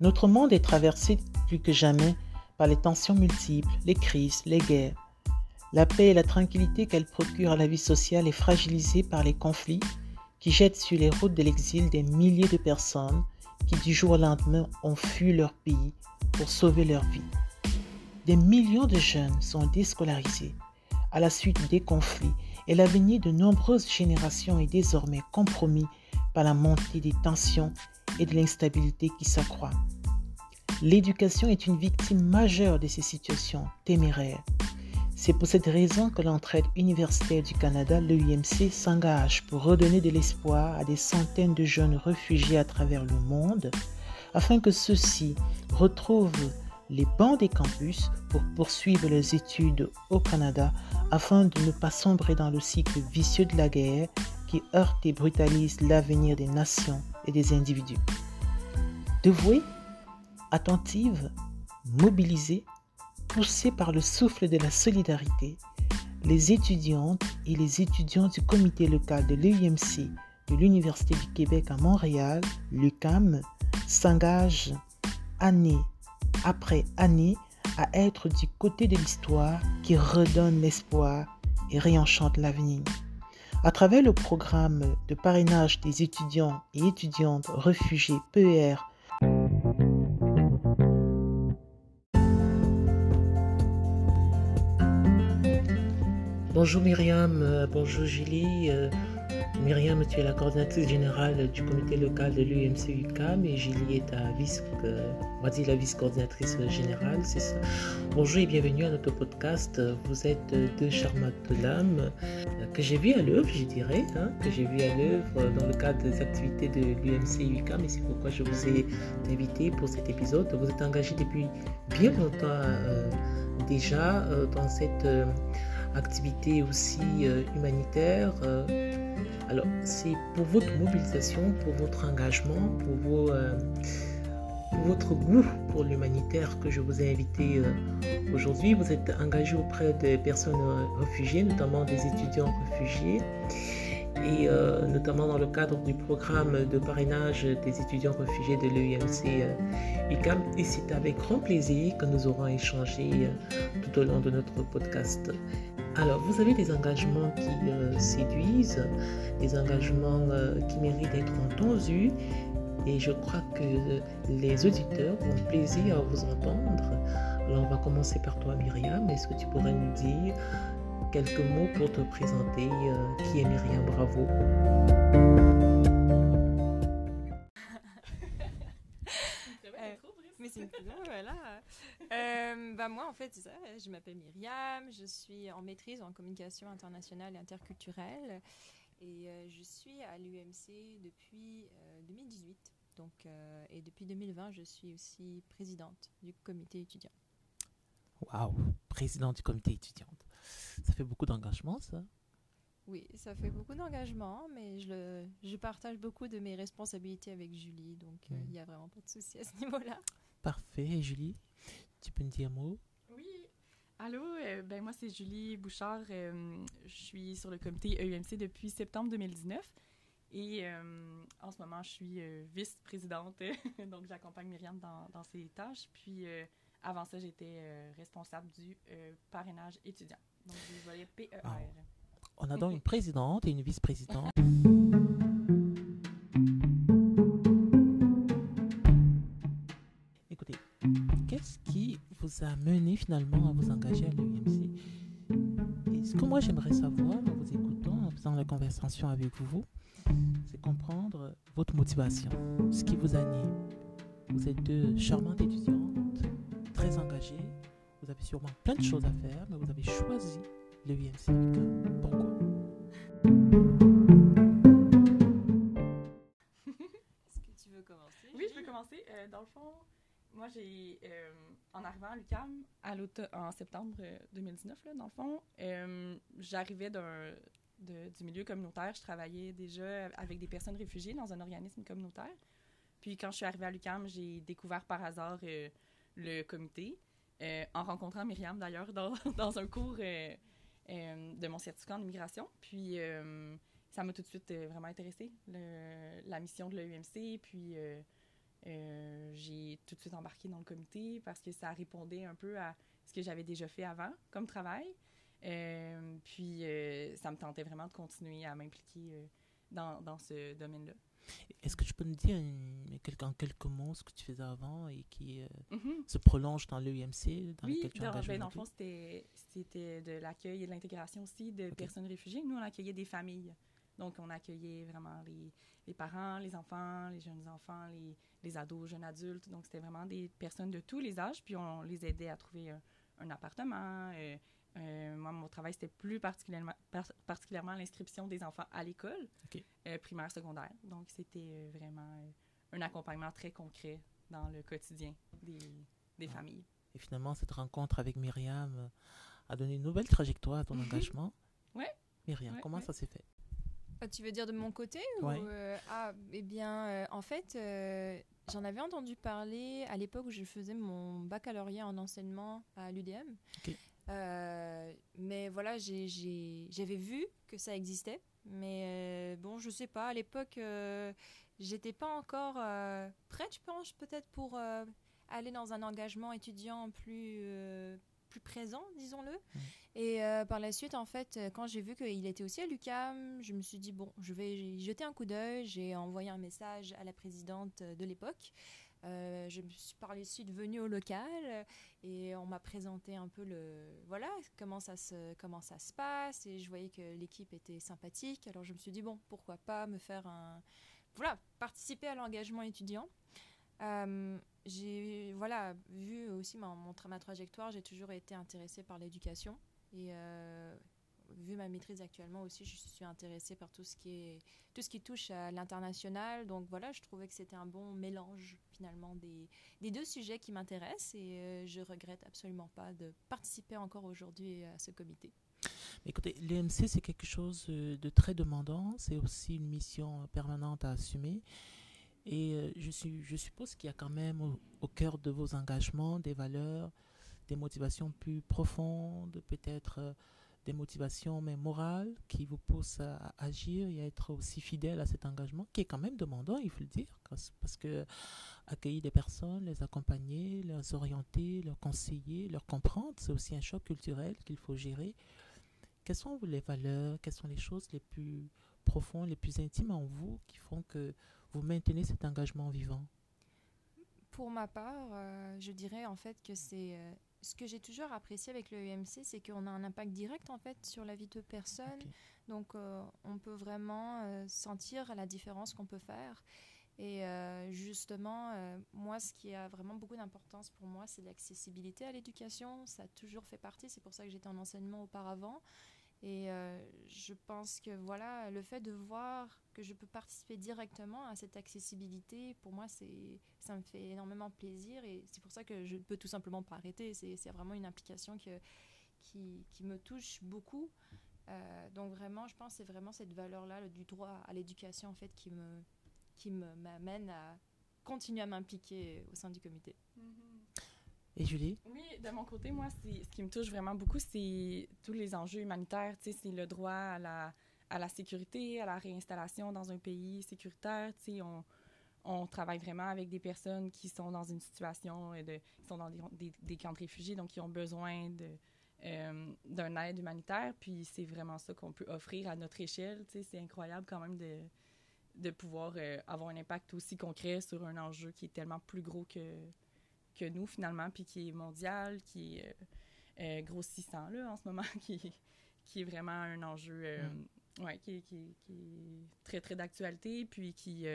Notre monde est traversé plus que jamais par les tensions multiples, les crises, les guerres. La paix et la tranquillité qu'elle procure à la vie sociale est fragilisée par les conflits qui jettent sur les routes de l'exil des milliers de personnes qui du jour au lendemain ont fui leur pays pour sauver leur vie. Des millions de jeunes sont déscolarisés à la suite des conflits et l'avenir de nombreuses générations est désormais compromis par la montée des tensions et de l'instabilité qui s'accroît. L'éducation est une victime majeure de ces situations téméraires. C'est pour cette raison que l'entraide universitaire du Canada, l'EUMC, s'engage pour redonner de l'espoir à des centaines de jeunes réfugiés à travers le monde, afin que ceux-ci retrouvent les bancs des campus pour poursuivre leurs études au Canada, afin de ne pas sombrer dans le cycle vicieux de la guerre qui heurte et brutalise l'avenir des nations et des individus. Dévouée, attentive, mobilisée, poussée par le souffle de la solidarité, les étudiantes et les étudiants du comité local de l'UMC de l'Université du Québec à Montréal, l'UCAM, s'engagent année après année à être du côté de l'histoire qui redonne l'espoir et réenchante l'avenir. À travers le programme de parrainage des étudiants et étudiantes réfugiés PER, Bonjour Myriam, euh, bonjour Julie. Euh, Myriam, tu es la coordinatrice générale du comité local de l'UMC UCAM et Julie est ta vice, euh, on la vice-coordinatrice générale, c'est ça. Bonjour et bienvenue à notre podcast. Vous êtes deux charmantes dames que j'ai vues à l'œuvre, je dirais, hein, que j'ai vues à l'œuvre dans le cadre des activités de l'UMC UCAM et c'est pourquoi je vous ai invité pour cet épisode. Vous êtes engagés depuis bien longtemps déjà dans cette activité aussi euh, humanitaire. Euh, alors, c'est pour votre mobilisation, pour votre engagement, pour, euh, votre goût pour l'humanitaire que je vous ai invité aujourd'hui. Vous êtes engagé auprès des personnes réfugiées, notamment des étudiants réfugiés et notamment dans le cadre du programme de parrainage des étudiants réfugiés de l'EUMC UCAM. Et c'est avec grand plaisir que nous aurons échangé tout au long de notre podcast. Alors, vous avez des engagements qui euh, séduisent, des engagements euh, qui méritent d'être entendus. Et je crois que les auditeurs ont plaisir à vous entendre. Alors, on va commencer par toi, Myriam. Est-ce que tu pourrais nous dire quelques mots pour te présenter euh, Qui est Myriam Bravo? Bah, moi, en fait, ça. Je m'appelle Myriam, je suis en maîtrise en communication internationale et interculturelle et euh, je suis à l'UMC depuis 2018. Euh, donc, euh, et depuis 2020, je suis aussi présidente du comité étudiant. Waouh, présidente du comité étudiant. Ça fait beaucoup d'engagement, ça Oui, ça fait beaucoup d'engagement, mais je, le, je partage beaucoup de mes responsabilités avec Julie, donc il n'y a vraiment pas de souci à ce niveau-là. Parfait. Julie tu peux me dire un mot? Oui. Allô, euh, ben moi c'est Julie Bouchard. Euh, je suis sur le comité EUMC depuis septembre 2019. Et euh, en ce moment, je suis vice-présidente, donc j'accompagne Myriam dans, dans, ses tâches. Puis avant ça, j'étais responsable du parrainage étudiant, donc du volet PER. On a donc une présidente et une vice-présidente. vous a mené finalement à vous engager à l'UMC Et ce que moi j'aimerais savoir en vous écoutant, en faisant la conversation avec vous, c'est comprendre votre motivation, ce qui vous anime. Vous êtes deux charmantes étudiantes, très engagées. Vous avez sûrement plein de choses à faire, mais vous avez choisi l'UMC. Pourquoi? Est-ce que tu veux commencer? Oui, je peux commencer. Euh, dans le fond, moi, j'ai, euh, en arrivant à l'UCAM en septembre 2019, euh, là, dans le fond, euh, j'arrivais d'un, du milieu communautaire. Je travaillais déjà avec des personnes réfugiées dans un organisme communautaire. Puis quand je suis arrivée à l'UCAM, j'ai découvert par hasard le comité, en rencontrant Myriam d'ailleurs dans, dans, un cours de mon certificat en immigration. Puis ça m'a tout de suite vraiment intéressée, la mission de l'EUMC, puis j'ai tout de suite embarqué dans le comité parce que ça répondait un peu à ce que j'avais déjà fait avant comme travail. puis ça me tentait vraiment de continuer à m'impliquer dans, dans ce domaine-là. Est-ce que tu peux nous dire en quelques mots ce que tu faisais avant et qui euh, mhm. se prolonge dans l'EUMC dans oui, lequel tu dans, ben, dans le fond, c'était de l'accueil et de l'intégration aussi de personnes réfugiées. Nous, on accueillait des familles. Donc, on accueillait vraiment les, les parents, les enfants, les jeunes enfants, les, les ados, jeunes adultes. Donc, c'était vraiment des personnes de tous les âges. Puis, on les aidait à trouver un, appartement, euh, euh, moi, mon travail, c'était plus particulièrement, particulièrement l'inscription des enfants à l'école, euh, primaire, secondaire. Donc, c'était euh, vraiment un accompagnement très concret dans le quotidien des, des familles. Et finalement, cette rencontre avec Myriam a donné une nouvelle trajectoire à ton mhm. engagement. Oui. Myriam, comment ça s'est fait? Ah, Tu veux dire de mon côté ou, Ah, eh bien, en fait, j'en avais entendu parler à l'époque où je faisais mon baccalauréat en enseignement à l'UDM. Euh, mais voilà, j'avais vu que ça existait. Mais euh, bon, je sais pas, à l'époque, euh, j'étais pas encore prête, je pense, peut-être pour aller dans un engagement étudiant plus, plus présent, disons-le. Mmh. Et par la suite, en fait, quand j'ai vu qu'il était aussi à l'UCAM, je me suis dit, bon, je vais y jeter un coup d'œil. J'ai envoyé un message à la présidente de l'époque. Euh, je me suis par la suite venue au local et on m'a présenté un peu le voilà comment ça se comment ça se passe et je voyais que l'équipe était sympathique alors je me suis dit bon pourquoi pas me faire un voilà participer à l'engagement étudiant euh, j'ai voilà vu aussi ma, mon, ma trajectoire j'ai toujours été intéressée par l'éducation et euh, vu ma maîtrise actuellement aussi, je suis intéressée par tout ce qui est tout ce qui touche à l'international. Donc voilà, je trouvais que c'était un bon mélange finalement des, des deux sujets qui m'intéressent et euh, je regrette absolument pas de participer encore aujourd'hui à ce comité. Écoutez, l'EMC, c'est quelque chose euh, de très demandant. C'est aussi une mission permanente à assumer. Et euh, je, suppose qu'il y a quand même au, cœur de vos engagements des valeurs, des motivations plus profondes, peut-être des motivations mais morales qui vous poussent à, agir et à être aussi fidèle à cet engagement qui est quand même demandant, il faut le dire, parce que accueillir des personnes, les accompagner, les orienter, leur conseiller, leur comprendre, c'est aussi un choc culturel qu'il faut gérer. Quelles sont les valeurs, quelles sont les choses les plus profondes, les plus intimes en vous qui font que vous maintenez cet engagement vivant? Pour ma part, euh, je dirais en fait que c'est euh, ce que j'ai toujours apprécié avec le UMC, c'est qu'on a un impact direct en fait sur la vie de personne. Donc euh, on peut vraiment sentir la différence qu'on peut faire. Et justement, moi, ce qui a vraiment beaucoup d'importance pour moi, c'est l'accessibilité à l'éducation. Ça a toujours fait partie. C'est pour ça que j'étais en enseignement auparavant. Et euh, je pense que voilà, le fait de voir que je peux participer directement à cette accessibilité, pour moi, ça me fait énormément plaisir et c'est pour ça que je ne peux tout simplement pas arrêter. C'est, vraiment une implication qui, qui me touche beaucoup. Euh, donc vraiment, je pense que c'est vraiment cette valeur-là du droit à l'éducation en fait qui me qui m'amène à continuer à m'impliquer au sein du comité. Mm-hmm. Et Julie? Oui, de mon côté, moi, ce qui me touche vraiment beaucoup, c'est tous les enjeux humanitaires. C'est le droit à la, sécurité, à la réinstallation dans un pays sécuritaire. On, on travaille vraiment avec des personnes qui sont dans une situation, qui sont dans des, camps de réfugiés, donc qui ont besoin de, euh, d'un aide humanitaire. Puis c'est vraiment ça qu'on peut offrir à notre échelle. C'est incroyable quand même de, de pouvoir euh, avoir un impact aussi concret sur un enjeu qui est tellement plus gros que que nous, finalement, puis qui est mondial, qui est euh, euh, grossissant, là, en ce moment, qui, qui est vraiment un enjeu, euh, mm. ouais, qui, qui, qui, est très, très d'actualité, puis qui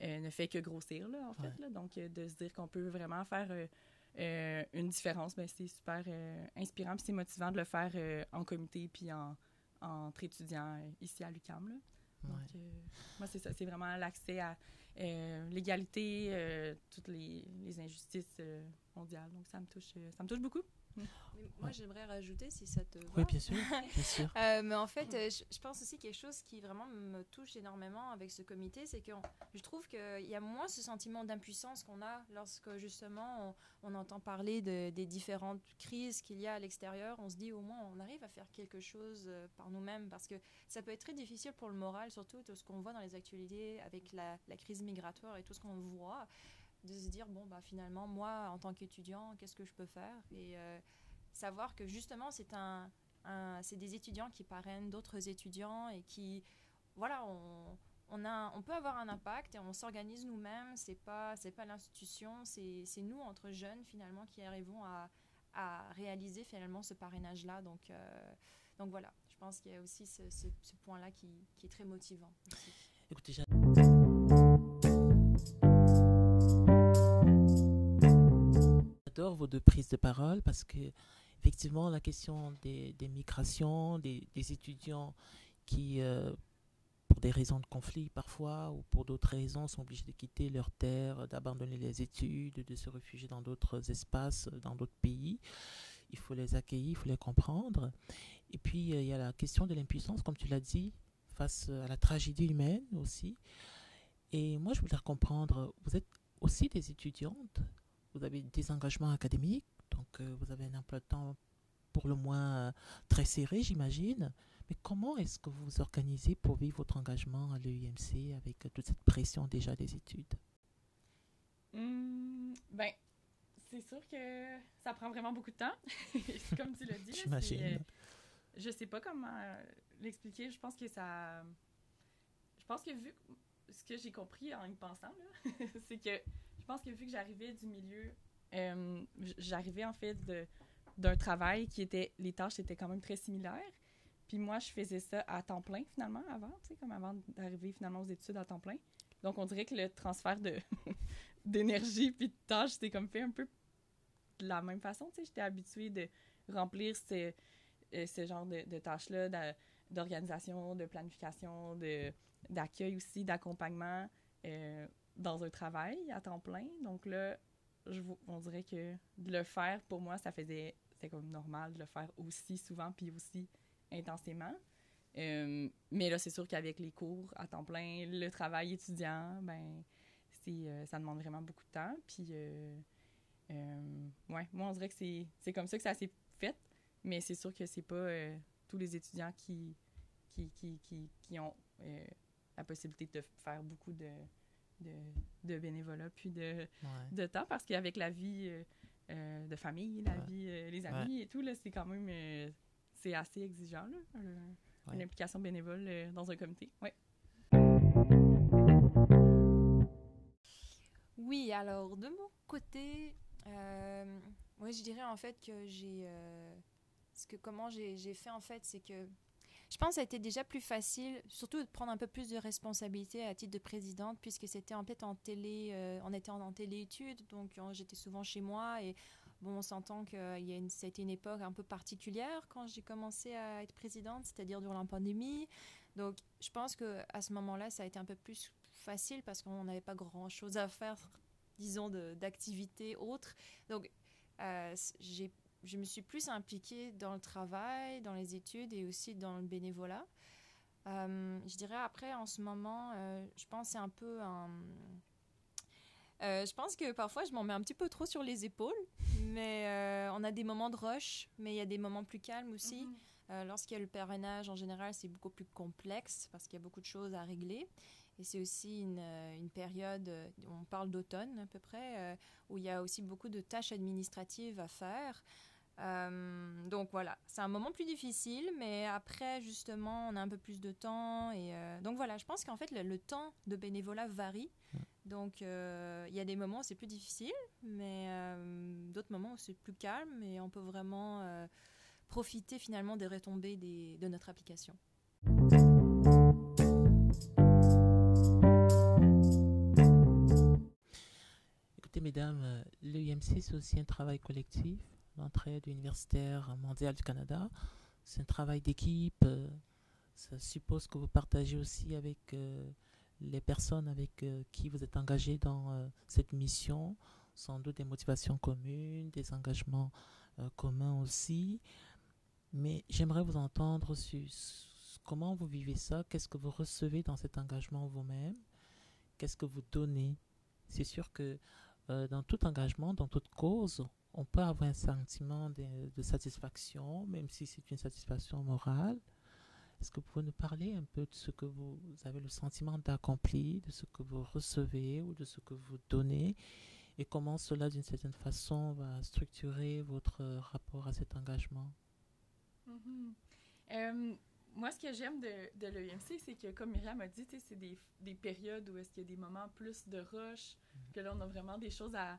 ne fait que grossir, là, en fait. Là. Donc, de se dire qu'on peut vraiment faire une différence, ben, c'est super inspirant, puis c'est motivant de le faire en comité, puis en, entre étudiants ici à l'UQAM, là. Donc, moi, c'est ça, c'est vraiment l'accès à l'égalité, euh, toutes les, les injustices euh, mondiales. Donc ça me touche, ça me touche beaucoup. Mm. moi, j'aimerais rajouter, si ça te va. Oui, bien sûr. Bien sûr. mais en fait, je, pense aussi quelque chose qui vraiment me touche énormément avec ce comité, c'est que je trouve qu'il y a moins ce sentiment d'impuissance qu'on a lorsque justement on, entend parler de, des différentes crises qu'il y a à l'extérieur. On se dit au moins on arrive à faire quelque chose par nous-mêmes parce que ça peut être très difficile pour le moral, surtout tout ce qu'on voit dans les actualités avec la, la crise migratoire et tout ce qu'on voit. De se dire, bon, bah, finalement, moi, en tant qu'étudiant, qu'est-ce que je peux faire? Et savoir que justement, c'est un, c'est des étudiants qui parrainent d'autres étudiants et qui, voilà, on, on, a, on peut avoir un impact et on s'organise nous-mêmes. C'est pas, pas l'institution, c'est, nous entre jeunes finalement qui arrivons à, à réaliser finalement ce parrainage-là. Donc, euh, donc voilà, je pense qu'il y a aussi ce, point-là qui, qui, est très motivant. Écoutez, deux prises de parole parce que effectivement, la question des, migrations, des, étudiants qui, euh, pour des raisons de conflit parfois, ou pour d'autres raisons, sont obligés de quitter leur terre, d'abandonner les études, de se réfugier dans d'autres espaces, dans d'autres pays. Il faut les accueillir, il faut les comprendre. Et puis, euh, il y a la question de l'impuissance, comme tu l'as dit, face à la tragédie humaine aussi. Et moi, je voudrais comprendre, vous êtes aussi des étudiantes, vous avez des engagements académiques, donc euh, vous avez un emploi de temps pour le moins euh, très serré, j'imagine. Mais comment est-ce que vous vous organisez pour vivre votre engagement à l'EUMC avec euh, toute cette pression déjà des études? Mmh, Ben, c'est sûr que ça prend vraiment beaucoup de temps, comme tu l'as dit. J'imagine. je sais pas comment l'expliquer. Je pense que ça. Je pense que vu ce que j'ai compris en y pensant, c'est que pense que vu que j'arrivais du milieu euh, j'arrivais en fait d'un travail qui était, les tâches étaient quand même très similaires. Puis moi, je faisais ça à temps plein finalement avant, tu sais, comme avant d'arriver finalement aux études à temps plein. Donc on dirait que le transfert de d'énergie puis de tâches, c'était comme fait un peu de la même façon, tu sais. J'étais habituée de remplir ce, euh, ce genre de, tâches-là, d'organisation, de planification, d'accueil aussi, d'accompagnement euh, dans un travail à temps plein. Donc là, on dirait que de le faire, pour moi, ça faisait. C'est comme normal de le faire aussi souvent puis aussi intensément. Euh, mais là, c'est sûr qu'avec les cours à temps plein, le travail étudiant, ben, euh, ça demande vraiment beaucoup de temps. Puis, euh, ouais, moi, on dirait que c'est, c'est comme ça que ça s'est fait. Mais c'est sûr que c'est pas tous les étudiants qui, qui, qui, qui, qui ont la possibilité de faire beaucoup de, de, bénévolat puis de, de temps parce qu'avec la vie euh, euh, de famille, la vie, euh, les amis et tout, là, c'est quand même c'est assez exigeant, là, une implication bénévole dans un comité. Ouais. Oui, alors de mon côté, moi je dirais en fait que j'ai. ce que comment j'ai fait en fait, c'est que je pense que ça a été déjà plus facile, surtout de prendre un peu plus de responsabilité à titre de présidente, puisque c'était en fait en télé, euh, on était en, télé-études, donc euh, j'étais souvent chez moi et bon, on s'entend que euh, y a une, ça a été une époque un peu particulière quand j'ai commencé à être présidente, c'est-à-dire durant la pandémie. Donc je pense que à ce moment-là, ça a été un peu plus facile parce qu'on n'avait pas grand-chose à faire, disons, d'activités autres. Donc j'ai je me suis plus impliquée dans le travail, dans les études et aussi dans le bénévolat. Euh, je dirais après, en ce moment, euh, je pense c'est un peu un... Euh, je pense que parfois je m'en mets un petit peu trop sur les épaules, mais on a des moments de rush, mais il y a des moments plus calmes aussi. Mhm. Lorsqu'il y a le parrainage, en général, c'est beaucoup plus complexe parce qu'il y a beaucoup de choses à régler. Et c'est aussi une, une, période, on parle d'automne à peu près, où il y a aussi beaucoup de tâches administratives à faire. Euh, donc voilà, c'est un moment plus difficile, mais après justement, on a un peu plus de temps. Et euh, donc voilà, je pense qu'en fait, le, temps de bénévolat varie. Donc euh, il y a des moments où c'est plus difficile, mais d'autres moments où c'est plus calme et on peut vraiment profiter finalement des retombées des, de notre application. Écoutez, mesdames, l'UMC, c'est aussi un travail collectif l'entraide universitaire mondiale du Canada. C'est un travail d'équipe. Euh, ça suppose que vous partagez aussi avec euh, les personnes avec euh, qui vous êtes engagés dans cette mission, sans doute des motivations communes, des engagements communs aussi. Mais j'aimerais vous entendre sur comment vous vivez ça, qu'est-ce que vous recevez dans cet engagement vous-même, qu'est-ce que vous donnez? C'est sûr que dans tout engagement, dans toute cause, on peut avoir un sentiment de, satisfaction, même si c'est une satisfaction morale. Est-ce que vous pouvez nous parler un peu de ce que vous avez le sentiment d'accomplir, de ce que vous recevez ou de ce que vous donnez et comment cela, d'une certaine façon, va structurer votre rapport à cet engagement? Mm-hmm moi, ce que j'aime de, de l'EMC, c'est que, comme Myriam a dit, c'est des, des, périodes où est-ce qu'il y a des moments plus de rush, que là, on a vraiment des choses à,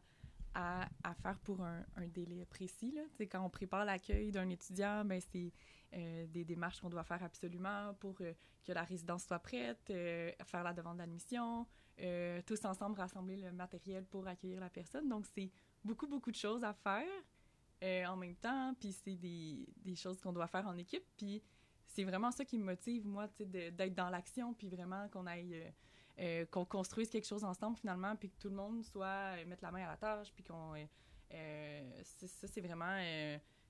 à, faire pour un, un, délai précis. Là. quand on prépare l'accueil d'un étudiant, ben, c'est euh, des démarches qu'on doit faire absolument pour euh, que la résidence soit prête, euh, faire la demande d'admission, tous ensemble rassembler le matériel pour accueillir la personne. Donc, c'est beaucoup, beaucoup de choses à faire en même temps, puis c'est des, des choses qu'on doit faire en équipe, puis c'est vraiment ça qui me motive, moi, d'être dans l'action, puis vraiment qu'on aille. Euh, euh, qu'on construise quelque chose ensemble finalement, puis que tout le monde soit euh, mettre la main à la tâche, puis qu'on. ça, c'est vraiment.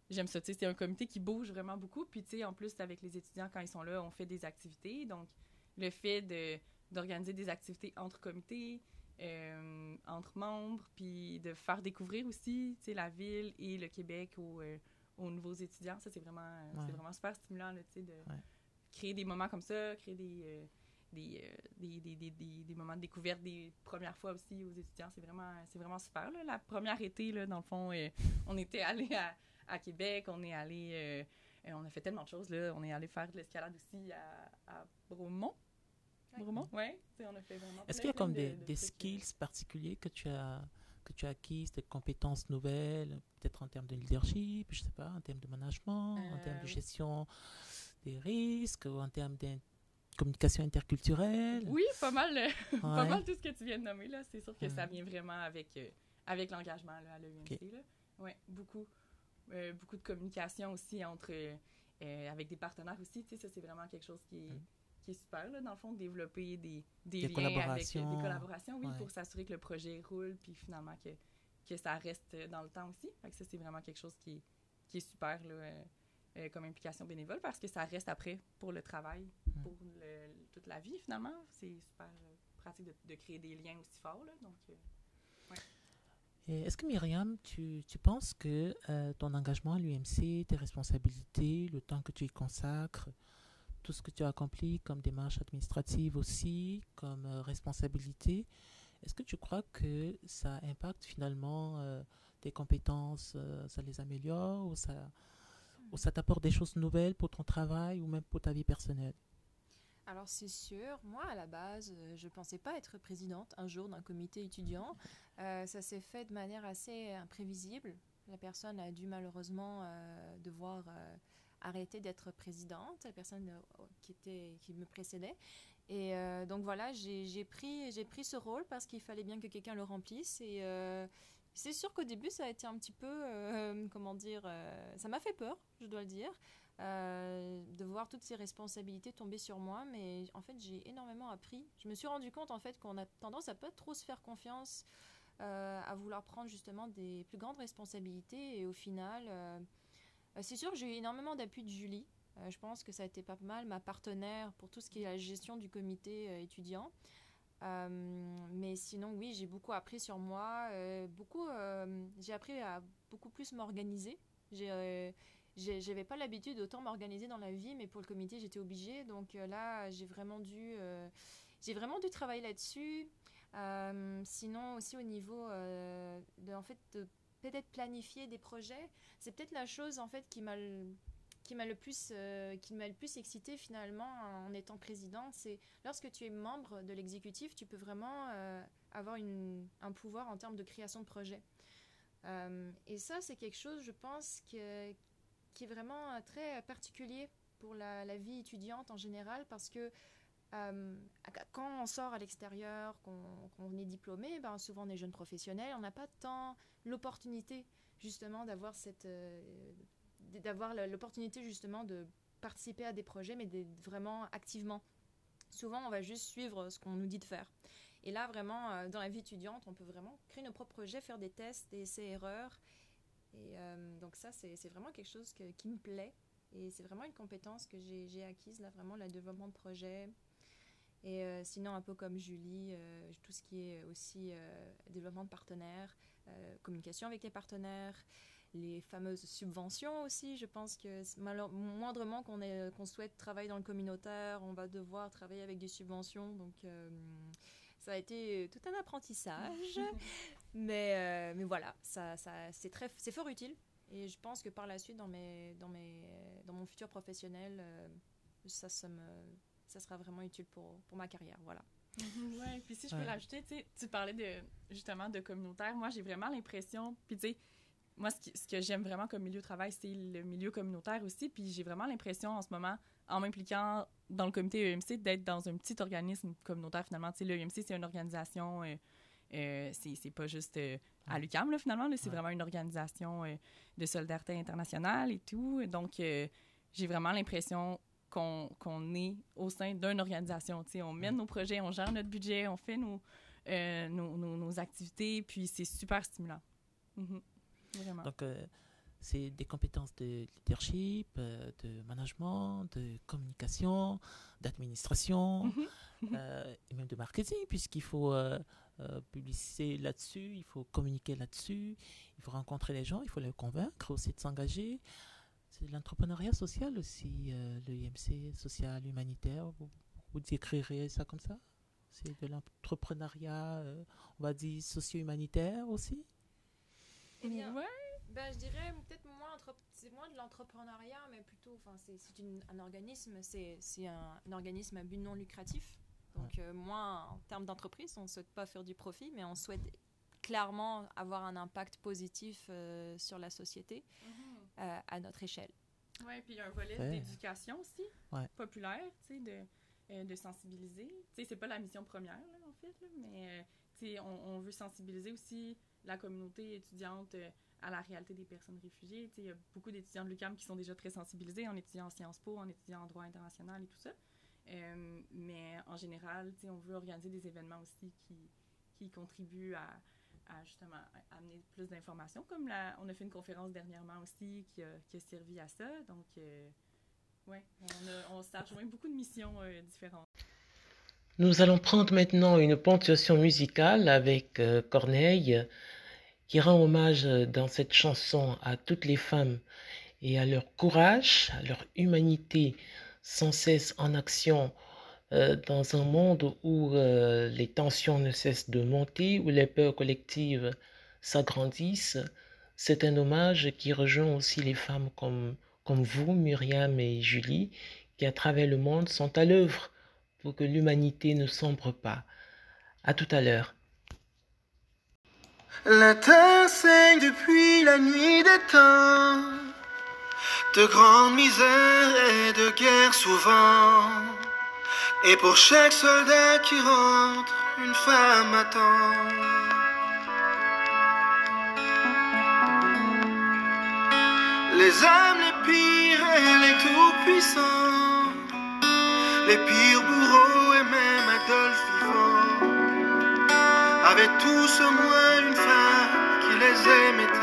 J'aime ça, c'est un comité qui bouge vraiment beaucoup. Puis, tu sais, en plus, avec les étudiants, quand ils sont là, on fait des activités. Donc, le fait de, d'organiser des activités entre comités, entre membres, puis de faire découvrir aussi, tu sais, la ville et le Québec aux, aux nouveaux étudiants. Ça, c'est vraiment, euh, c'est vraiment super stimulant, là, de créer des moments comme ça, créer des, euh, euh, des, des, des, des, des, moments de découverte des premières fois aussi aux étudiants. C'est vraiment, c'est vraiment super. Là. La première été, là, dans le fond, on était allé à, à, Québec, on est allé... on a fait tellement de choses, là. On est allé faire de l'escalade aussi à, à Bromont. Bromont, oui. On a fait vraiment Est-ce qu'il y a comme des, des skills particuliers que tu as que tu as acquises, des compétences nouvelles, peut-être en termes de leadership, je sais pas, en termes de management, en termes de euh, gestion des risques, ou en termes de communication interculturelle. Oui, pas mal, pas mal tout ce que tu viens de nommer là. C'est sûr que ça vient vraiment avec euh, avec l'engagement à l'EMC. Oui, beaucoup, euh, beaucoup de communication aussi entre avec des partenaires aussi. Tu sais, ça c'est vraiment quelque chose qui est mm qui est super, là, dans le fond, développer des, des, liens avec des collaborations, oui, pour s'assurer que le projet roule, puis finalement que, que ça reste dans le temps aussi. Fait que ça, c'est vraiment quelque chose qui, qui est super là, euh, euh, comme implication bénévole parce que ça reste après pour le travail. Pour toute la vie, finalement. C'est super euh, pratique de, créer des liens aussi forts. Là, donc, Est-ce que Myriam, tu, tu penses que ton engagement à l'UMC, tes responsabilités, le temps que tu y consacres, tout ce que tu as accompli comme démarche administrative aussi, comme euh, responsabilité, est-ce que tu crois que ça impacte finalement euh, tes compétences, euh, ça les améliore ou ça, ou ça t'apporte des choses nouvelles pour ton travail ou même pour ta vie personnelle? Alors c'est sûr, moi à la base, je ne pensais pas être présidente un jour d'un comité étudiant. ça s'est fait de manière assez imprévisible. La personne a dû malheureusement devoir arrêté d'être présidente, la personne euh, qui, était, qui me précédait. Et euh, donc voilà, j'ai pris, pris ce rôle parce qu'il fallait bien que quelqu'un le remplisse. Et euh, c'est sûr qu'au début, ça a été un petit peu, comment dire, ça m'a fait peur, je dois le dire, de voir toutes ces responsabilités tomber sur moi. Mais en fait, j'ai énormément appris. Je me suis rendu compte en fait qu'on a tendance à pas trop se faire confiance, à vouloir prendre justement des plus grandes responsabilités. Et au final euh, c'est sûr j'ai eu énormément d'appui de Julie. Euh, je pense que ça a été pas mal ma partenaire pour tout ce qui est la gestion du comité euh, étudiant. mais sinon, oui, j'ai beaucoup appris sur moi. beaucoup, j'ai appris à beaucoup plus m'organiser. J'avais pas l'habitude d'autant m'organiser dans la vie, mais pour le comité, j'étais obligée. Donc là, j'ai vraiment dû, j'ai vraiment dû travailler là-dessus. sinon, aussi au niveau de, en fait, peut-être planifier des projets. C'est peut-être la chose en fait qui m'a le plus euh, qui le plus excité finalement en étant présidente, c'est lorsque tu es membre de l'exécutif, tu peux vraiment euh, avoir une, un pouvoir en termes de création de projets. Euh, et ça, c'est quelque chose, je pense, que, qui est vraiment très particulier pour la, vie étudiante en général, parce que quand on sort à l'extérieur, qu'on est diplômé, ben souvent on est jeune professionnel, on n'a pas tant l'opportunité justement d'avoir cette euh, d'avoir l'opportunité justement de participer à des projets, mais vraiment activement. Souvent, on va juste suivre ce qu'on nous dit de faire. Et là, vraiment, euh, dans la vie étudiante, on peut vraiment créer nos propres projets, faire des tests, des essais-erreurs. Et euh, donc ça, c'est vraiment quelque chose qui me plaît. Et c'est vraiment une compétence que j'ai acquise, là, vraiment, le développement de projets, et euh, sinon, un peu comme Julie, euh, tout ce qui est aussi développement de partenaires, communication avec les partenaires, les fameuses subventions aussi. Je pense que moindrement qu'on souhaite travailler dans le communautaire, on va devoir travailler avec des subventions. Donc, ça a été tout un apprentissage. mais, mais voilà, ça, ça, c'est, très, c'est fort utile. Et je pense que par la suite, dans, mes, dans, mes, dans mon futur professionnel, ça, ça, me, ça sera vraiment utile pour, pour ma carrière. Voilà. Oui, puis si je peux rajouter, tu parlais de, justement de communautaire. Moi, j'ai vraiment l'impression, puis tu sais, moi, ce, ce que j'aime vraiment comme milieu de travail, c'est le milieu communautaire aussi. Puis j'ai vraiment l'impression en ce moment, en m'impliquant dans le comité EMC, d'être dans un petit organisme communautaire finalement. Tu sais, l'EMC, c'est une organisation, euh, euh, c'est pas juste euh, à l'UQAM, là, finalement. C'est vraiment une organisation de solidarité internationale et tout. Donc, j'ai vraiment l'impression qu'on est au sein d'une organisation. sais, on mène nos projets, on gère notre budget, on fait nos, nos, nos, activités, puis c'est super stimulant. Mm-hmm. Donc, euh, c'est des compétences de leadership, euh, de management, de communication, d'administration mhm. euh, et même de marketing, puisqu'il faut publiciser là-dessus, il faut communiquer là-dessus, il faut rencontrer les gens, il faut les convaincre aussi de s'engager. C'est de l'entrepreneuriat social aussi, le IMC social, humanitaire. Vous, vous décrirez ça comme ça? C'est de l'entrepreneuriat, on va dire, socio-humanitaire aussi? Eh bien, ouais. ben, je dirais peut-être moins, c'est moins de l'entrepreneuriat, mais plutôt, enfin, c'est un organisme, c'est un, un, organisme à but non lucratif. Donc, euh, moins en termes d'entreprise, on ne souhaite pas faire du profit, mais on souhaite clairement avoir un impact positif euh, sur la société mhm. euh, à notre échelle. Oui, puis il y a un volet d'éducation aussi, populaire, tu sais, de, de sensibiliser. Tu sais, c'est pas la mission première, là, en fait, là, mais tu sais, on, on, veut sensibiliser aussi la communauté étudiante euh, à la réalité des personnes réfugiées. Il y a beaucoup d'étudiants de l'UQAM qui sont déjà très sensibilisés en étudiant en Sciences Po, en étudiant en droit international et tout ça. Euh, mais en général, on veut organiser des événements aussi qui, qui contribuent à, justement amener plus d'informations. Comme la, on a fait une conférence dernièrement aussi qui a, qui a servi à ça. Donc, euh, ouais, on, on s'est rejoint beaucoup de missions différentes. Nous allons prendre maintenant une ponctuation musicale avec Corneille qui rend hommage euh, dans cette chanson à toutes les femmes et à leur courage, à leur humanité sans cesse en action euh, dans un monde où euh, les tensions ne cessent de monter, où les peurs collectives s'agrandissent. C'est un hommage qui rejoint aussi les femmes comme, vous, Myriam et Julie, qui à travers le monde sont à l'œuvre pour que l'humanité ne sombre pas. À tout à l'heure. De grandes misères et de guerres souvent. Et pour chaque soldat qui rentre, une femme attend. Les âmes les pires et les tout-puissants, les pires bourreaux et même Adolphe vivant avaient tous au moins une femme qui les aimait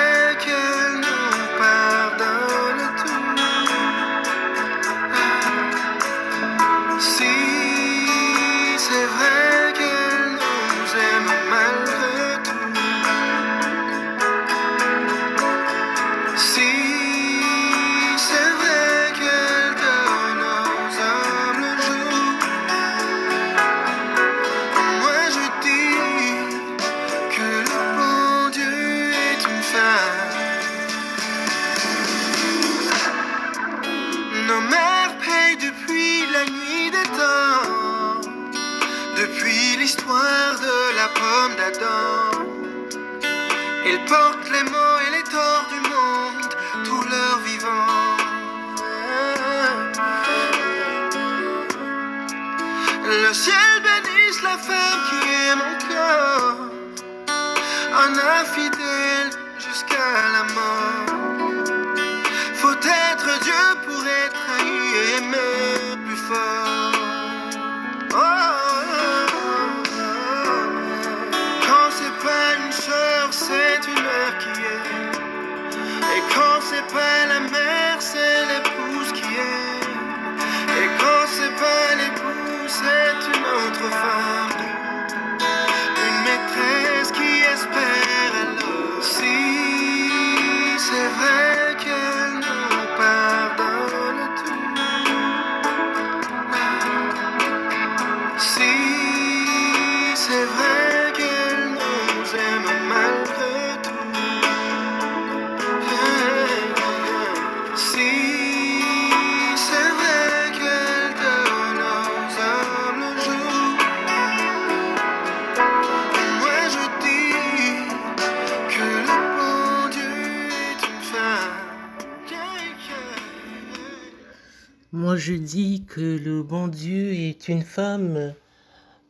Je dis que le bon Dieu est une femme.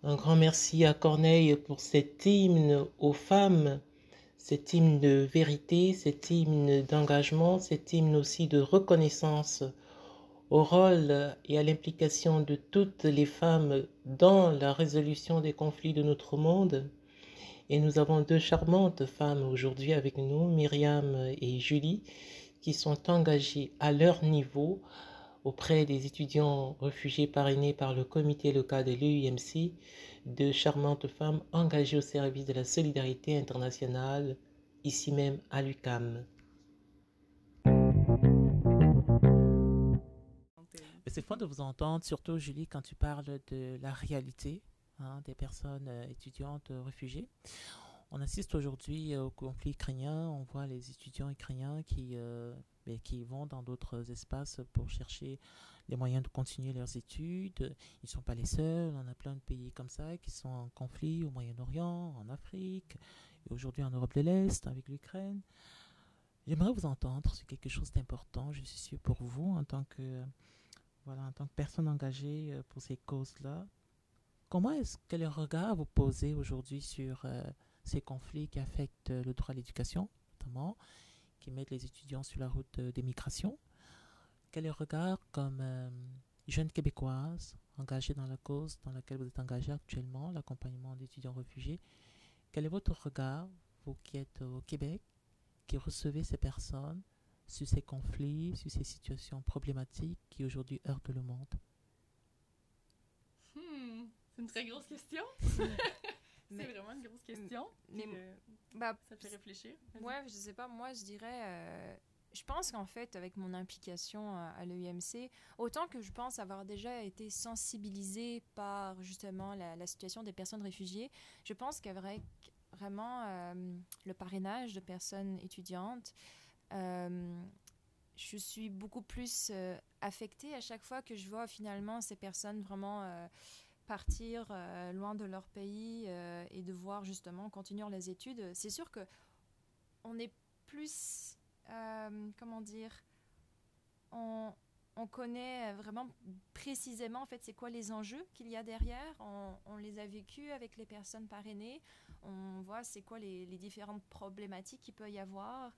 Un grand merci à Corneille pour cet hymne aux femmes, cet hymne de vérité, cet hymne d'engagement, cet hymne aussi de reconnaissance au rôle et à l'implication de toutes les femmes dans la résolution des conflits de notre monde. Et nous avons deux charmantes femmes aujourd'hui avec nous, Myriam et Julie, qui sont engagées à leur niveau auprès des étudiants réfugiés parrainés par le comité local de l'UIMC, de charmantes femmes engagées au service de la solidarité internationale, ici même à l'UCAM. C'est fun de vous entendre, surtout Julie, quand tu parles de la réalité hein, des personnes euh, étudiantes euh, réfugiées. On assiste aujourd'hui au conflit ukrainien, on voit les étudiants ukrainiens qui, euh, mais qui vont dans d'autres espaces pour chercher les moyens de continuer leurs études. Ils ne sont pas les seuls, on a plein de pays comme ça qui sont en conflit au Moyen-Orient, en Afrique, et aujourd'hui en Europe de l'Est avec l'Ukraine. J'aimerais vous entendre sur quelque chose d'important, je suis sûr pour vous en tant que, voilà, en tant que personne engagée euh, pour ces causes-là. Comment est-ce que le regard vous posez aujourd'hui sur euh, ces conflits qui affectent euh, le droit à l'éducation, notamment, qui mettent les étudiants sur la route euh, des migrations. Quel est le regard comme euh, jeune québécoise engagée dans la cause dans laquelle vous êtes engagée actuellement, l'accompagnement d'étudiants réfugiés? Quel est votre regard, vous qui êtes au Québec, qui recevez ces personnes, sur ces conflits, sur ces situations problématiques qui aujourd'hui heurtent le monde? Hmm, c'est une très grosse question. C'est vraiment une grosse question. mais- puis, euh, Bah, ça te fait réfléchir. Ouais, je sais pas, moi je dirais, euh, je pense qu'en fait avec mon implication à, à l'EUMC, autant que je pense avoir déjà été sensibilisée par justement la, la situation des personnes réfugiées, je pense qu'avec vraiment euh, le parrainage de personnes étudiantes, euh, je suis beaucoup plus euh, affectée à chaque fois que je vois finalement ces personnes vraiment euh, partir euh, loin de leur pays euh, et devoir justement continuer les études. C'est sûr que on est plus, euh, comment dire, on, on connaît vraiment précisément en fait c'est quoi les enjeux qu'il y a derrière. On, les a vécus avec les personnes parrainées. On voit c'est quoi les, différentes problématiques qu'il peut y avoir.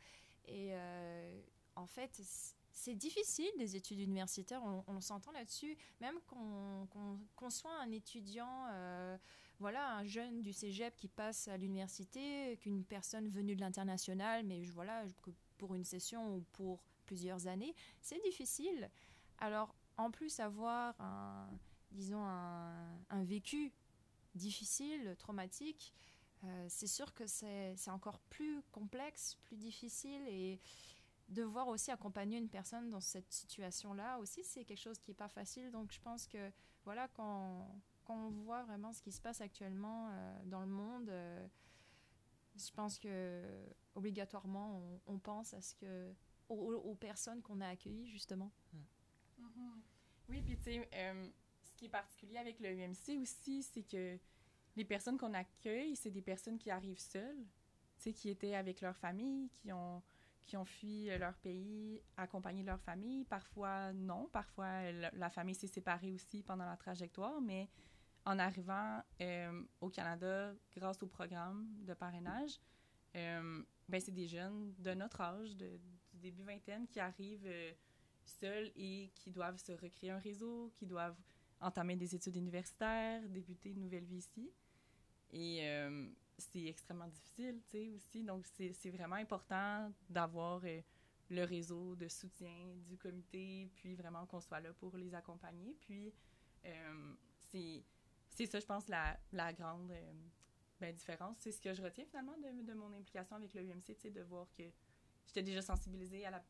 Et euh, en fait, c'est difficile des études universitaires, on, s'entend là-dessus. Même qu'on soit un étudiant, euh, voilà, un jeune du cégep qui passe à l'université, qu'une personne venue de l'international, mais je- voilà, que pour une session ou pour plusieurs années, c'est difficile. Alors, en plus, avoir un, disons, un, vécu difficile, traumatique, euh, c'est sûr que c'est encore plus complexe, plus difficile et devoir aussi accompagner une personne dans cette situation-là aussi, c'est quelque chose qui n'est pas facile. Donc, je pense que, voilà, quand, quand on voit vraiment ce qui se passe actuellement euh, dans le monde, euh, je pense que obligatoirement, on, on pense à ce que, aux, aux personnes qu'on a accueillies, justement. Mhm. Oui, puis tu sais, euh, ce qui est particulier avec le UMC aussi, c'est que les personnes qu'on accueille, c'est des personnes qui arrivent seules, tu sais, qui étaient avec leur famille, qui ont, qui ont fui leur pays, accompagné leur famille. Parfois, non. Parfois, la famille s'est séparée aussi pendant la trajectoire, mais en arrivant euh, au Canada, grâce au programme de parrainage, euh, ben, c'est des jeunes de notre âge, de, du début vingtaine, qui arrivent euh, seuls et qui doivent se recréer un réseau, qui doivent entamer des études universitaires, débuter une nouvelle vie ici. Et c'est extrêmement difficile, tu sais, aussi. Donc, c'est vraiment important d'avoir euh, le réseau de soutien du comité, puis vraiment qu'on soit là pour les accompagner. Puis c'est c'est ça, je pense, la, la grande ben, différence. C'est ce que je retiens finalement de, de mon implication avec le UMC, de voir que j'étais déjà sensibilisée à la,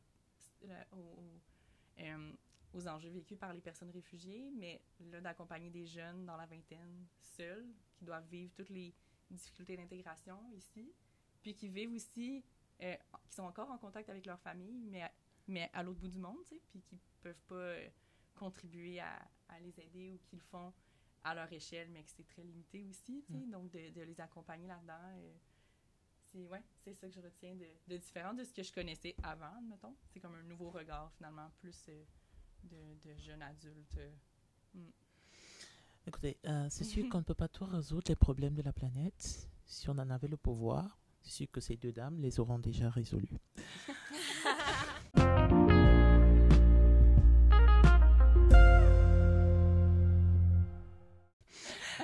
aux enjeux vécus par les personnes réfugiées, mais là, d'accompagner des jeunes dans la vingtaine seuls, qui doivent vivre toutes les difficultés d'intégration ici, puis qui vivent aussi, euh, qui sont encore en contact avec leur famille, mais à, mais à l'autre bout du monde, tu sais, puis qui peuvent pas euh, contribuer à, à, les aider ou qui le font à leur échelle, mais que c'est très limité aussi, tu sais, mm. donc de, de, les accompagner là-dedans. Euh, c'est ouais, c'est ça que je retiens de, de, différent de ce que je connaissais avant, mettons. C'est comme un nouveau regard, finalement, plus de, jeunes adultes. Hmm. Écoutez, euh, c'est sûr qu'on ne peut pas tout résoudre les problèmes de la planète. Si on en avait le pouvoir, c'est sûr que ces deux dames les auront déjà résolus.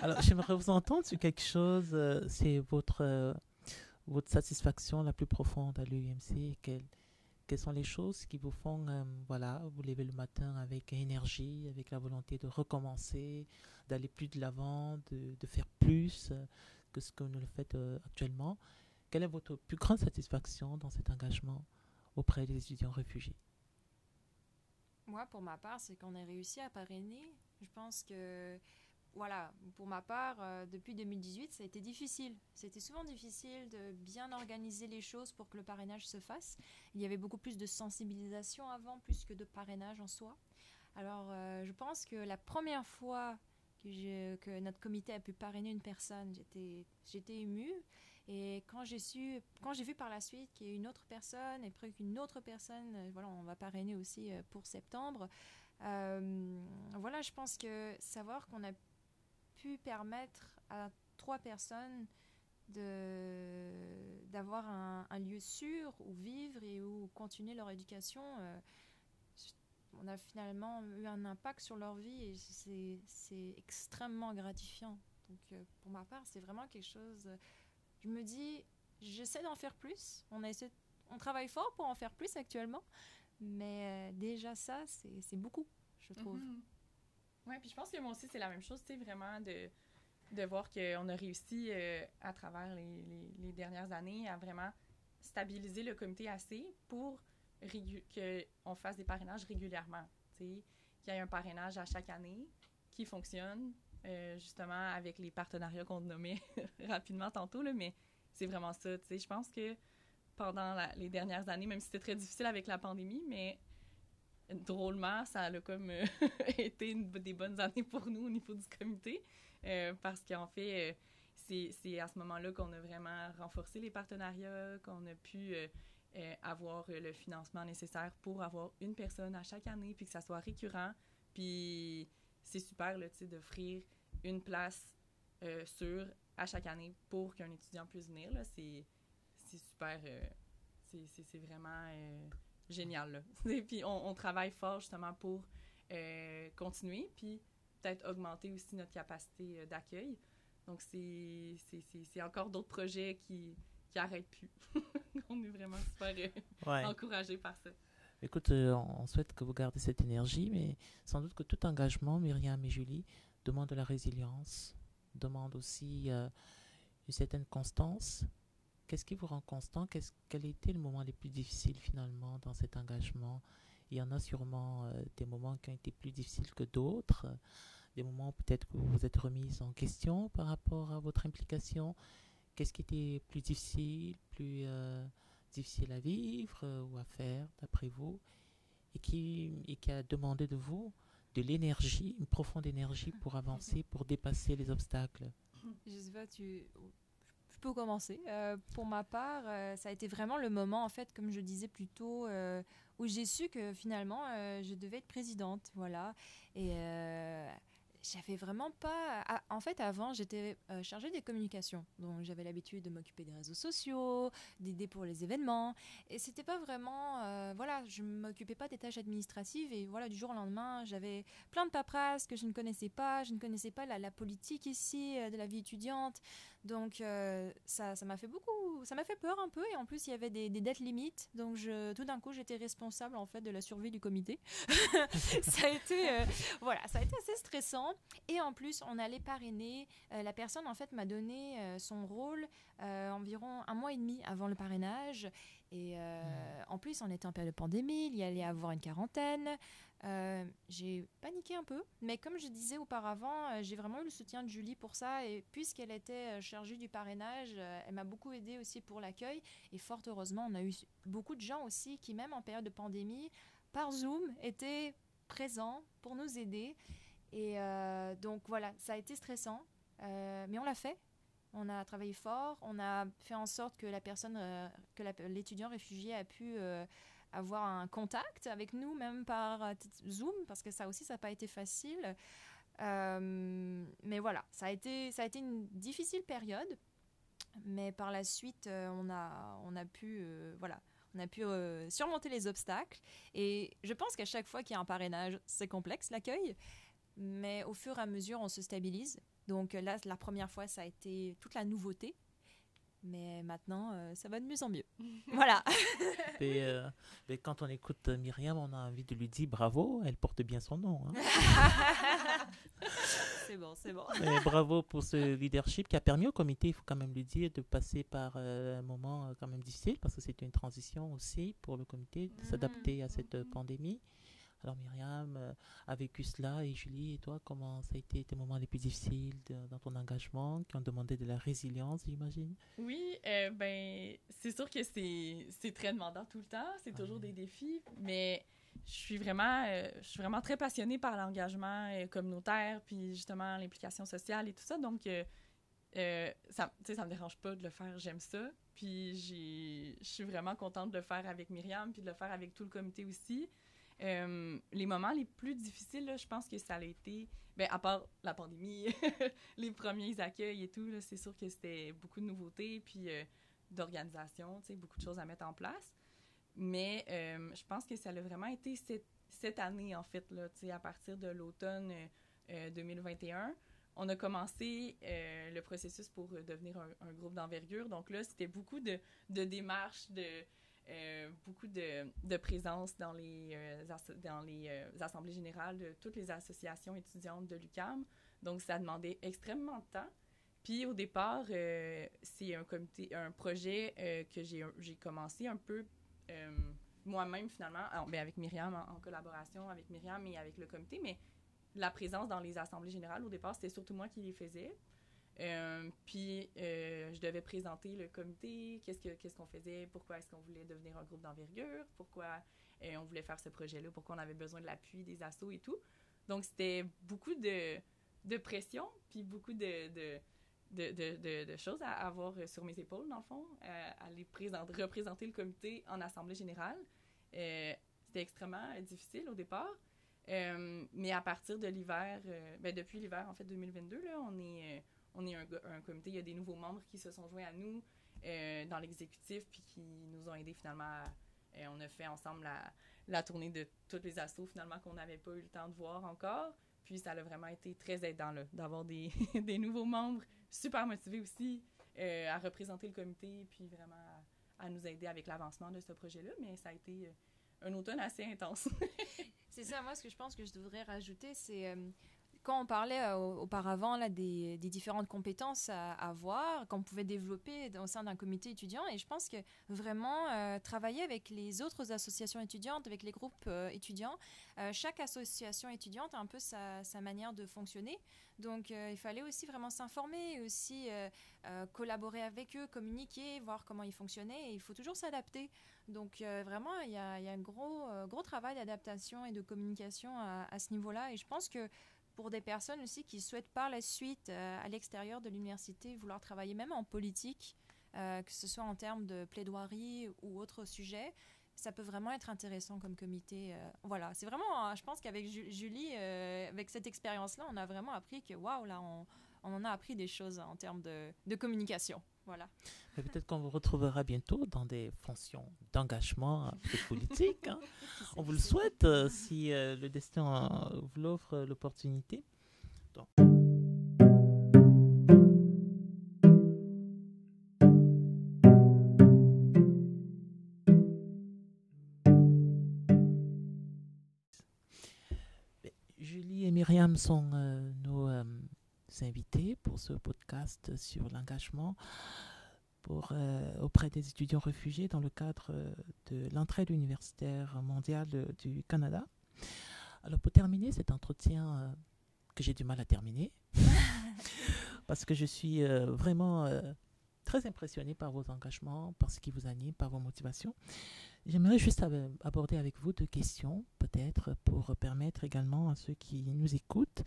Alors, j'aimerais vous entendre sur quelque chose. Euh, c'est votre, euh, votre satisfaction la plus profonde à l'UMC. Quelle, quelles sont les choses qui vous font euh, voilà, vous lever le matin avec énergie, avec la volonté de recommencer, d'aller plus de l'avant, de, faire plus euh, que ce que vous le faites euh, actuellement? Quelle est votre plus grande satisfaction dans cet engagement auprès des étudiants réfugiés? Moi, pour ma part, c'est qu'on a réussi à parrainer. Je pense que voilà, pour ma part, euh, depuis 2018, ça a été difficile. C'était souvent difficile de bien organiser les choses pour que le parrainage se fasse. Il y avait beaucoup plus de sensibilisation avant, plus que de parrainage en soi. Alors, euh, je pense que la première fois que, notre comité a pu parrainer une personne, j'étais émue. Et quand j'ai vu par la suite qu'il y a une autre personne et puis qu'une autre personne, euh, voilà, on va parrainer aussi pour septembre. voilà, je pense que savoir qu'on a pu permettre à trois personnes d'avoir un, lieu sûr où vivre et où continuer leur éducation. Euh, on a finalement eu un impact sur leur vie et c'est extrêmement gratifiant. Donc euh, pour ma part, c'est vraiment quelque chose. je me dis, j'essaie d'en faire plus. On, a on travaille fort pour en faire plus actuellement, mais euh, déjà ça, c'est beaucoup, je trouve. Mm-hmm. Oui, puis je pense que moi aussi, c'est la même chose, tu vraiment de, de voir qu'on a réussi euh, à travers les, les, dernières années à vraiment stabiliser le comité assez pour qu'on fasse des parrainages régulièrement, tu qu'il y ait un parrainage à chaque année qui fonctionne, euh, justement, avec les partenariats qu'on nommait rapidement tantôt, là, mais c'est vraiment ça, je pense que pendant les dernières années, même si c'était très difficile avec la pandémie, mais drôlement, ça a comme euh, été des bonnes années pour nous au niveau du comité, euh, parce qu'en fait, euh, c'est à ce moment-là qu'on a vraiment renforcé les partenariats, qu'on a pu avoir le financement nécessaire pour avoir une personne à chaque année, puis que ça soit récurrent. Puis c'est super, là, tu d'offrir une place sûre à chaque année pour qu'un étudiant puisse venir, là. C'est super, c'est vraiment génial. Là. Et puis on, travaille fort justement pour euh, continuer, puis peut-être augmenter aussi notre capacité euh, d'accueil. Donc c'est encore d'autres projets qui qui arrêtent plus. on est vraiment super euh, encouragés par ça. Écoute, on souhaite que vous gardez cette énergie, mais sans doute que tout engagement, Myriam et Julie, demande de la résilience, demande aussi une certaine constance, Qu'est-ce qui vous rend constant? Qu'est-ce, Quel était le moment les plus difficiles finalement dans cet engagement? Il y en a sûrement euh, des moments qui ont été plus difficiles que d'autres, des moments peut-être que vous vous êtes remise en question par rapport à votre implication. Qu'est-ce qui était plus difficile, plus euh, difficile à vivre euh, ou à faire d'après vous? Et qui, et qui a demandé de vous de l'énergie, une profonde énergie pour avancer, pour dépasser les obstacles? Je sais pas, tu, peux commencer. Euh, pour ma part, euh, ça a été vraiment le moment, en fait, comme je disais plus tôt, euh, où j'ai su que finalement, je devais être présidente. Voilà. Et j'avais vraiment pas. En fait, avant, j'étais chargée des communications. Donc, j'avais l'habitude de m'occuper des réseaux sociaux, d'aider pour les événements. Et c'était pas vraiment. voilà, je m'occupais pas des tâches administratives. Et voilà, du jour au lendemain, j'avais plein de paperasses que je ne connaissais pas. Je ne connaissais pas la politique ici, de la vie étudiante. Donc euh, ça, ça m'a fait beaucoup, ça m'a fait peur un peu et en plus il y avait des, dettes limites. Donc tout d'un coup j'étais responsable en fait de la survie du comité. ça a été, euh, voilà, ça a été assez stressant. Et en plus on allait parrainer. Euh, la personne en fait m'a donné son rôle environ un mois et demi avant le parrainage. Et en plus on était en période de pandémie, il y allait avoir une quarantaine. Euh, j'ai paniqué un peu, mais comme je disais auparavant, euh, j'ai vraiment eu le soutien de Julie pour ça. Et puisqu'elle était euh, chargée du parrainage, elle m'a beaucoup aidé aussi pour l'accueil. Et fort heureusement, on a eu beaucoup de gens aussi qui, même en période de pandémie, par Zoom, étaient présents pour nous aider. Et donc voilà, ça a été stressant, mais on l'a fait. On a travaillé fort, on a fait en sorte que la personne, que l'étudiant réfugié a pu avoir un contact avec nous, même par euh, Zoom, parce que ça aussi, ça n'a pas été facile. Euh, mais voilà, ça a, été, ça a été une difficile période. Mais par la suite, euh, on, a, on a pu, voilà, on a pu surmonter les obstacles. Et je pense qu'à chaque fois qu'il y a un parrainage, c'est complexe l'accueil. Mais au fur et à mesure, on se stabilise. Donc là, la première fois, ça a été toute la nouveauté. Mais maintenant, euh, ça va de mieux en mieux. voilà. mais, euh, quand on écoute Myriam, on a envie de lui dire bravo, elle porte bien son nom. Hein. c'est bon, c'est bon. bravo pour ce leadership qui a permis au comité, il faut quand même lui dire, de passer par euh, un moment quand même difficile parce que c'était une transition aussi pour le comité de s'adapter à cette mm-hmm. pandémie. Alors Myriam euh, a vécu cela. Et Julie, et toi, comment ça a été tes moments les plus difficiles dans ton engagement qui ont demandé de la résilience, j'imagine? Oui, euh, ben c'est sûr que c'est très demandant tout le temps, c'est toujours des défis, mais je suis vraiment, euh, je suis vraiment très passionnée par l'engagement communautaire, puis justement l'implication sociale et tout ça, donc ça, ça me dérange pas de le faire, j'aime ça. Puis je suis vraiment contente de le faire avec Myriam, puis de le faire avec tout le comité aussi. Euh, les moments les plus difficiles, je pense que ça a été, ben, à part la pandémie, les premiers accueils et tout, c'est sûr que c'était beaucoup de nouveautés, puis euh, d'organisation, beaucoup de choses à mettre en place. Mais euh, je pense que ça a vraiment été cette, cette année, en fait, là, à partir de l'automne 2021 on a commencé le processus pour devenir un, groupe d'envergure. Donc là, c'était beaucoup de, de démarches, de, euh, beaucoup de, présence dans les, euh, dans les euh, assemblées générales de toutes les associations étudiantes de l'UCAM. Donc, ça demandait extrêmement de temps. Puis, au départ, c'est un comité, un projet que j'ai commencé un peu moi-même, finalement, ben, avec Myriam, en, collaboration avec Myriam et avec le comité. Mais la présence dans les assemblées générales, au départ, c'était surtout moi qui les faisais. Euh, puis, euh, je devais présenter le comité, qu'est-ce qu'on faisait, pourquoi est-ce qu'on voulait devenir un groupe d'envergure, pourquoi euh, on voulait faire ce projet-là, pourquoi on avait besoin de l'appui des assos et tout. Donc, c'était beaucoup de, pression, puis beaucoup de, choses à avoir sur mes épaules, dans le fond, à les présenter, représenter le comité en assemblée générale. c'était extrêmement difficile au départ. mais à partir de l'hiver, ben depuis l'hiver, en fait, 2022, là, on est on est un, un, comité, il y a des nouveaux membres qui se sont joints à nous euh, dans l'exécutif, puis qui nous ont aidés finalement euh, on a fait ensemble la, la, tournée de toutes les assos finalement qu'on n'avait pas eu le temps de voir encore. Puis ça a vraiment été très aidant d'avoir des, des, nouveaux membres super motivés aussi euh, à représenter le comité, puis vraiment à, à nous aider avec l'avancement de ce projet-là. Mais ça a été un automne assez intense. c'est ça, moi ce que je pense que je devrais rajouter, c'est quand on parlait euh, auparavant là, des, différentes compétences à avoir, qu'on pouvait développer au sein d'un comité étudiant, et je pense que vraiment euh, travailler avec les autres associations étudiantes, avec les groupes euh, étudiants, chaque association étudiante a un peu sa, manière de fonctionner. Donc il fallait aussi vraiment s'informer, aussi collaborer avec eux, communiquer, voir comment ils fonctionnaient, et il faut toujours s'adapter. Donc vraiment, il y a, un gros, travail d'adaptation et de communication à, à ce niveau-là, et je pense que pour des personnes aussi qui souhaitent par la suite, euh, à l'extérieur de l'université, vouloir travailler même en politique, euh, que ce soit en termes de plaidoirie ou autre sujet, ça peut vraiment être intéressant comme comité. Euh, voilà, c'est vraiment, je pense qu'avec Julie, avec cette expérience-là, on a vraiment appris que, waouh, là, on, on, en a appris des choses en termes de, de communication. Peut-être qu'on vous retrouvera bientôt dans des fonctions d'engagement euh, politique. Hein. On vous le souhaite euh, si euh, le destin vous l'offre l'opportunité. Julie et Myriam sont invités pour ce podcast sur l'engagement pour, auprès des étudiants réfugiés dans le cadre de l'entraide universitaire mondiale du Canada. Alors pour terminer cet entretien que j'ai du mal à terminer, parce que je suis vraiment très impressionné par vos engagements, par ce qui vous anime, par vos motivations. J'aimerais juste aborder avec vous deux questions, peut-être, pour permettre également à ceux qui nous écoutent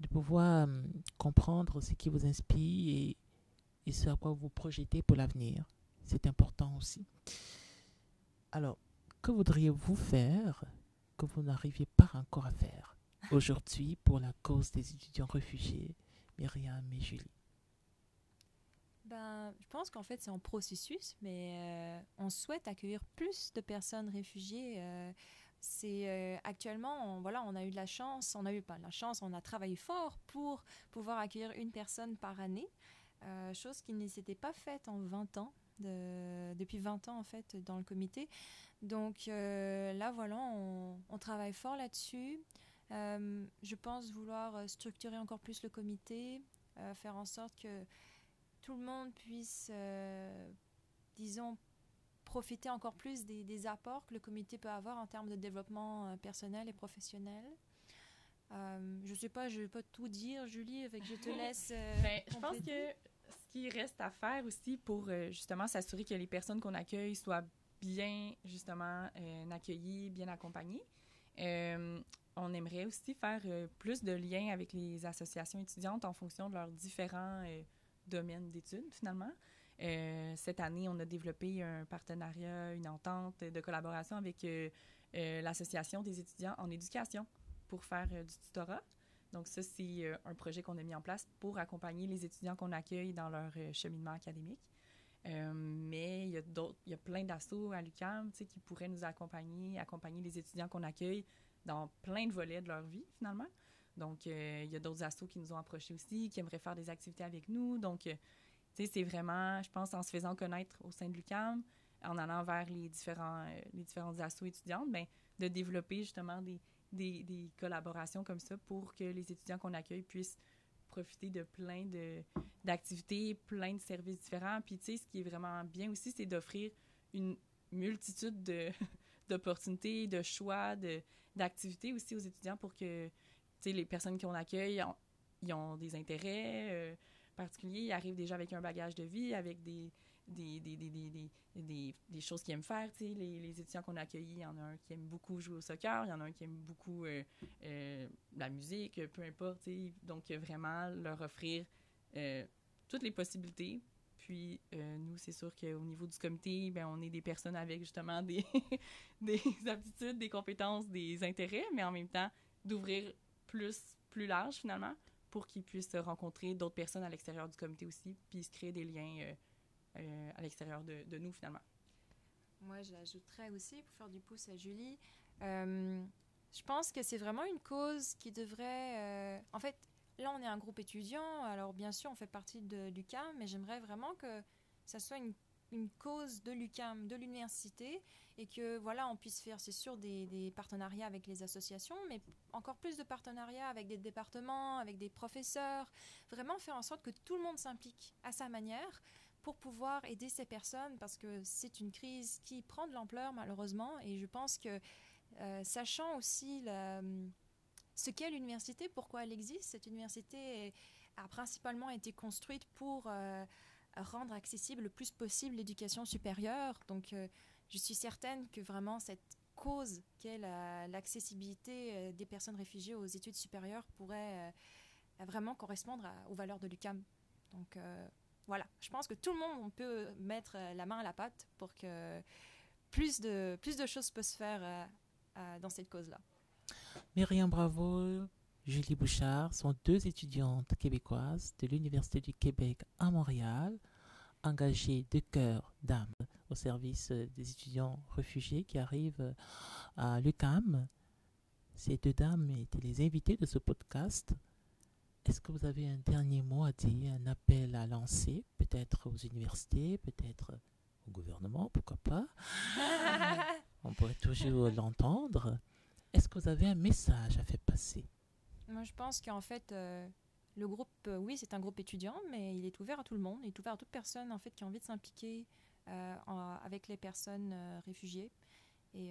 de pouvoir hum, comprendre ce qui vous inspire et, et ce à quoi vous projetez pour l'avenir. C'est important aussi. Alors, que voudriez-vous faire que vous n'arriviez pas encore à faire aujourd'hui pour la cause des étudiants réfugiés, Myriam et Julie? Ben, je pense qu'en fait, c'est en processus, mais euh, on souhaite accueillir plus de personnes réfugiées. Euh, c'est euh, actuellement, on, voilà, on a eu de la chance, on a eu pas la chance, on a travaillé fort pour pouvoir accueillir une personne par année, chose qui ne s'était pas faite en 20 ans, de, depuis 20 ans en fait, dans le comité. Donc là, voilà, on, on travaille fort là-dessus. je pense vouloir structurer encore plus le comité, faire en sorte que tout le monde puisse, euh, disons, profiter encore plus des, apports que le comité peut avoir en termes de développement euh, personnel et professionnel. Euh, je ne sais pas, je ne vais pas tout dire, Julie, avec je te laisse. Ben, je pense que ce qui reste à faire aussi pour justement s'assurer que les personnes qu'on accueille soient bien, justement, accueillies, bien accompagnées. on aimerait aussi faire plus de liens avec les associations étudiantes en fonction de leurs différents domaine d'études, finalement. Euh, cette année, on a développé un partenariat, une entente de collaboration avec euh, euh, l'Association des étudiants en éducation pour faire du tutorat. Donc ça, c'est un projet qu'on a mis en place pour accompagner les étudiants qu'on accueille dans leur cheminement académique. mais il y, a il y a plein d'assauts à l'UQAM qui pourraient nous accompagner, accompagner les étudiants qu'on accueille dans plein de volets de leur vie, finalement. Donc, il y a d'autres assos qui nous ont approchés aussi, qui aimeraient faire des activités avec nous. Donc, c'est vraiment, je pense, en se faisant connaître au sein de l'UCAM, en allant vers les différents, euh, les différentes étudiantes, bien, de développer justement des, des, collaborations comme ça pour que les étudiants qu'on accueille puissent profiter de plein d'activités, plein de services différents. Puis, tu ce qui est vraiment bien aussi, c'est d'offrir une multitude d'opportunités, de, choix, d'activités aussi aux étudiants pour que les personnes qu'on accueille, ils ont des intérêts euh, particuliers, ils arrivent déjà avec un bagage de vie, avec des, des, des, des, des choses qu'ils aiment faire. Les, les étudiants qu'on a accueillis, il y en a un qui aime beaucoup jouer au soccer, il y en a un qui aime beaucoup euh, euh, la musique, peu importe. Donc, vraiment, leur offrir toutes les possibilités. Puis, nous, c'est sûr qu'au niveau du comité, ben, on est des personnes avec justement des, des aptitudes, des compétences, des intérêts, mais en même temps, d'ouvrir plus, plus large finalement pour qu'ils puissent rencontrer d'autres personnes à l'extérieur du comité aussi, puis se créer des liens euh, euh, à l'extérieur de, nous finalement. Moi, j'ajouterais aussi, pour faire du pouce à Julie, euh, je pense que c'est vraiment une cause qui devrait... en fait, là, on est un groupe étudiant, alors bien sûr, on fait partie de l'UQAM, mais j'aimerais vraiment que ça soit une une cause de l'UCAM, de l'université, et que voilà, on puisse faire, c'est sûr, des, partenariats avec les associations, mais encore plus de partenariats avec des départements, avec des professeurs, vraiment faire en sorte que tout le monde s'implique à sa manière pour pouvoir aider ces personnes, parce que c'est une crise qui prend de l'ampleur malheureusement, et je pense que euh, sachant aussi ce qu'est l'université, pourquoi elle existe, cette université a principalement été construite pour... Euh, rendre accessible le plus possible l'éducation supérieure. Donc, euh, je suis certaine que vraiment cette cause qu'est l'accessibilité euh, des personnes réfugiées aux études supérieures pourrait euh, vraiment correspondre aux valeurs de l'UCAM. Donc, voilà, je pense que tout le monde peut mettre la main à la pâte pour que plus de, plus de choses puissent se faire dans cette cause-là. Myriam Bravo, Julie Bouchard sont deux étudiantes québécoises de l'Université du Québec à Montréal, engagées de cœur, d'âme au service des étudiants réfugiés qui arrivent à l'UCAM. Ces deux dames étaient les invitées de ce podcast. Est-ce que vous avez un dernier mot à dire, un appel à lancer, peut-être aux universités, peut-être au gouvernement, pourquoi pas? On pourrait toujours l'entendre. Est-ce que vous avez un message à faire passer? Moi, je pense qu'en fait, le groupe, oui, c'est un groupe étudiant, mais il est ouvert à tout le monde. Il est ouvert à toute personne en fait qui a envie de s'impliquer avec les personnes réfugiées. Et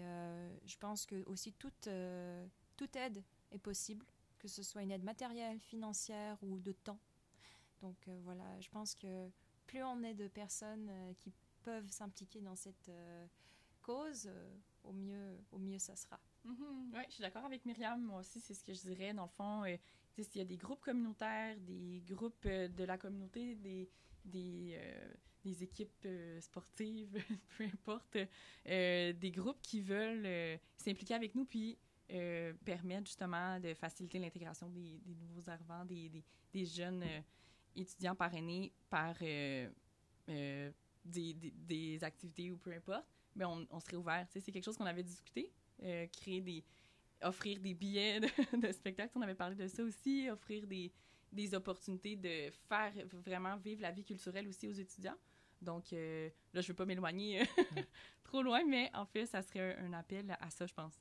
je pense que aussi toute, toute aide est possible, que ce soit une aide matérielle, financière ou de temps. Donc voilà, je pense que plus on est de personnes qui peuvent s'impliquer dans cette cause, au mieux, au mieux ça sera. Mm-hmm. Oui, je suis d'accord avec Myriam. Moi aussi, c'est ce que je dirais. Dans le fond, euh, s'il y a des groupes communautaires, des groupes euh, de la communauté, des, des, euh, équipes sportives, peu importe, des groupes qui veulent s'impliquer avec nous puis permettre justement de faciliter l'intégration des, nouveaux arrivants, des, des, jeunes étudiants parrainés par des, activités ou peu importe, mais ben, on, on serait ouvert. C'est quelque chose qu'on avait discuté. Euh, créer des offrir des billets de, spectacle. On avait parlé de ça aussi, offrir des, des, opportunités de faire vraiment vivre la vie culturelle aussi aux étudiants. Donc euh, là, je ne veux pas m'éloigner trop loin, mais en fait, ça serait un, appel à ça, je pense.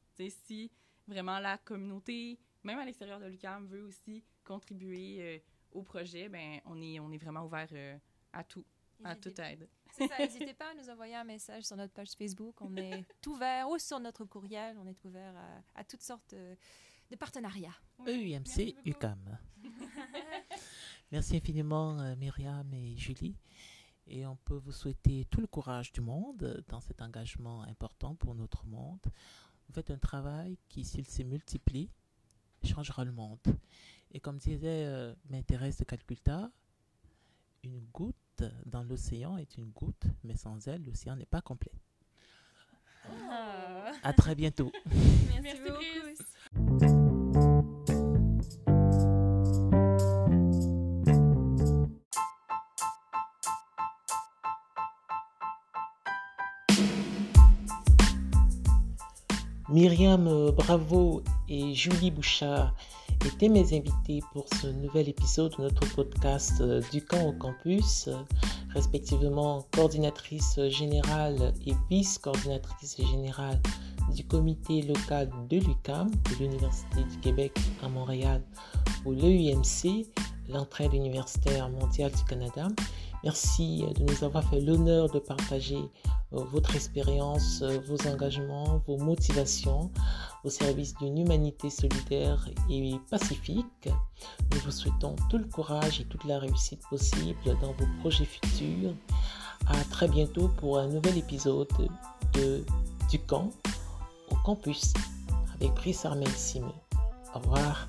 si vraiment la communauté, même à l'extérieur de l'UQAM, veut aussi contribuer euh, au projet, ben on est, on est vraiment ouvert à tout, à toute aide. N'hésitez pas à nous envoyer un message sur notre page Facebook. On est ouvert, ou sur notre courriel, on est ouvert à, toutes sortes de, partenariats. EUMC UCAM. Merci infiniment euh, Myriam et Julie. Et on peut vous souhaiter tout le courage du monde dans cet engagement important pour notre monde. Vous faites un travail qui, s'il se multiplie, changera le monde. Et comme disait euh, Thérèse de Calcutta, une goutte dans l'océan est une goutte, mais sans elle, l'océan n'est pas complet. Ah. À très bientôt. Merci, beaucoup. Myriam Bravo et Julie Bouchard étaient mes invités pour ce nouvel épisode de notre podcast euh, du camp au campus, euh, respectivement coordinatrice générale et vice-coordinatrice générale du comité local de l'UCAM, de l'Université du Québec à Montréal, ou l'EUMC, l'entraide universitaire mondiale du Canada. Merci de nous avoir fait l'honneur de partager euh, votre expérience, vos engagements, vos motivations au service d'une humanité solidaire et pacifique. Nous vous souhaitons tout le courage et toute la réussite possible dans vos projets futurs. À très bientôt pour un nouvel épisode de Du camp au campus avec Brice Armel Simon. Au revoir.